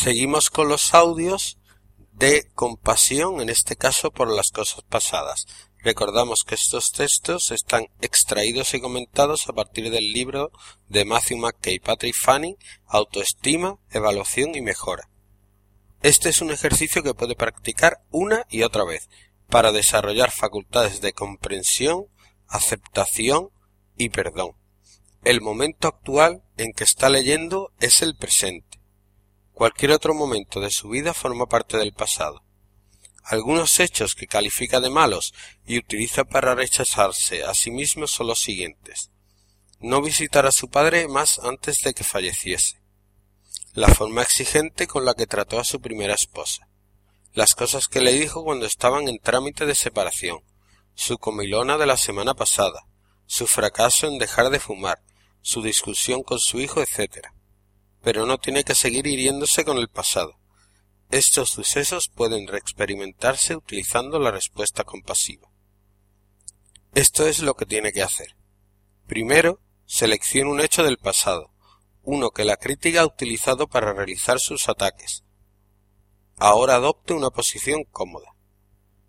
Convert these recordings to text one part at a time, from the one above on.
Seguimos con los audios de compasión, en este caso por las cosas pasadas. Recordamos que estos textos están extraídos y comentados a partir del libro de Matthew McKay y Patrick Fanning, Autoestima, Evaluación y Mejora. Este es un ejercicio que puede practicar una y otra vez para desarrollar facultades de comprensión, aceptación y perdón. El momento actual en que está leyendo es el presente. Cualquier otro momento de su vida forma parte del pasado. Algunos hechos que califica de malos y utiliza para rechazarse a sí mismo son los siguientes. No visitar a su padre más antes de que falleciese. La forma exigente con la que trató a su primera esposa. Las cosas que le dijo cuando estaban en trámite de separación. Su comilona de la semana pasada. Su fracaso en dejar de fumar. Su discusión con su hijo, etc pero no tiene que seguir hiriéndose con el pasado. Estos sucesos pueden reexperimentarse utilizando la respuesta compasiva. Esto es lo que tiene que hacer. Primero, seleccione un hecho del pasado, uno que la crítica ha utilizado para realizar sus ataques. Ahora adopte una posición cómoda.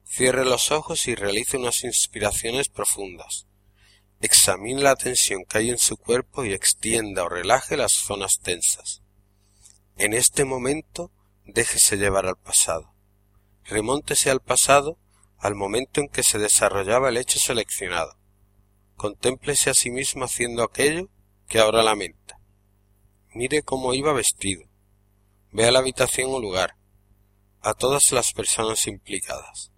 Cierre los ojos y realice unas inspiraciones profundas. Examine la tensión que hay en su cuerpo y extienda o relaje las zonas tensas. En este momento déjese llevar al pasado. Remóntese al pasado al momento en que se desarrollaba el hecho seleccionado. Contémplese a sí mismo haciendo aquello que ahora lamenta. Mire cómo iba vestido. Vea la habitación o lugar, a todas las personas implicadas.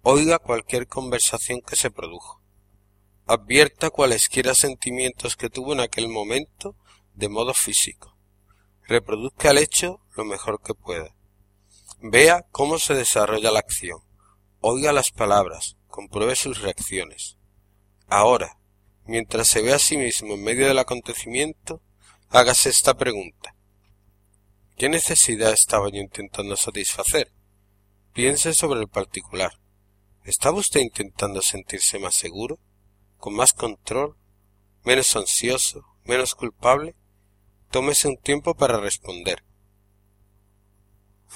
Oiga cualquier conversación que se produjo advierta cualesquiera sentimientos que tuvo en aquel momento de modo físico. Reproduzca el hecho lo mejor que pueda. Vea cómo se desarrolla la acción. Oiga las palabras, compruebe sus reacciones. Ahora, mientras se ve a sí mismo en medio del acontecimiento, hágase esta pregunta. ¿Qué necesidad estaba yo intentando satisfacer? Piense sobre el particular. ¿Estaba usted intentando sentirse más seguro? Con más control, menos ansioso, menos culpable, tómese un tiempo para responder.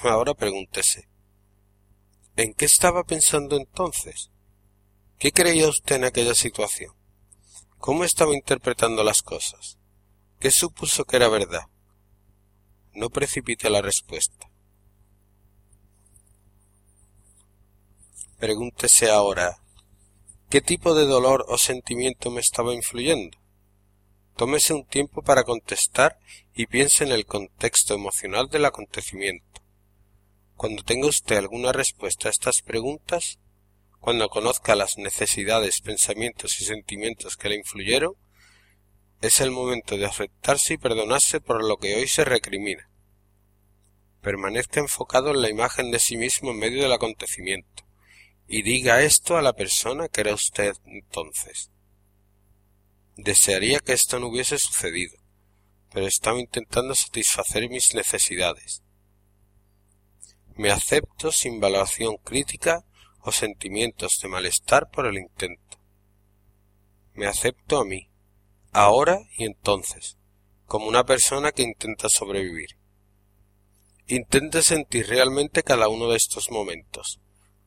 Ahora pregúntese, ¿en qué estaba pensando entonces? ¿Qué creía usted en aquella situación? ¿Cómo estaba interpretando las cosas? ¿Qué supuso que era verdad? No precipite la respuesta. Pregúntese ahora, ¿Qué tipo de dolor o sentimiento me estaba influyendo? Tómese un tiempo para contestar y piense en el contexto emocional del acontecimiento. Cuando tenga usted alguna respuesta a estas preguntas, cuando conozca las necesidades, pensamientos y sentimientos que le influyeron, es el momento de aceptarse y perdonarse por lo que hoy se recrimina. Permanezca enfocado en la imagen de sí mismo en medio del acontecimiento y diga esto a la persona que era usted entonces. Desearía que esto no hubiese sucedido, pero estaba intentando satisfacer mis necesidades. Me acepto sin valoración crítica o sentimientos de malestar por el intento. Me acepto a mí, ahora y entonces, como una persona que intenta sobrevivir. Intente sentir realmente cada uno de estos momentos,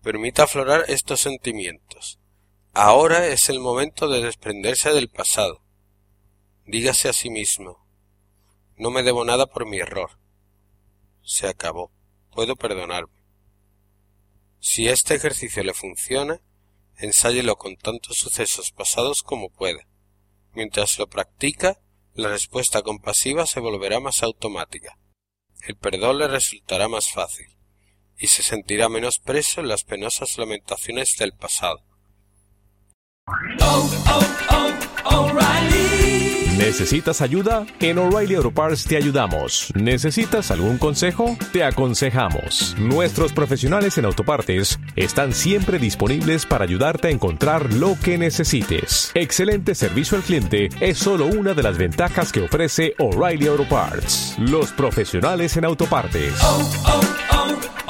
Permita aflorar estos sentimientos. Ahora es el momento de desprenderse del pasado. Dígase a sí mismo, no me debo nada por mi error. Se acabó. Puedo perdonarme. Si este ejercicio le funciona, ensáyelo con tantos sucesos pasados como pueda. Mientras lo practica, la respuesta compasiva se volverá más automática. El perdón le resultará más fácil y se sentirá menos preso en las penosas lamentaciones del pasado. ¿Necesitas ayuda? En O'Reilly Auto Parts te ayudamos. ¿Necesitas algún consejo? Te aconsejamos. Nuestros profesionales en autopartes están siempre disponibles para ayudarte a encontrar lo que necesites. Excelente servicio al cliente es solo una de las ventajas que ofrece O'Reilly Auto Parts. Los profesionales en autopartes.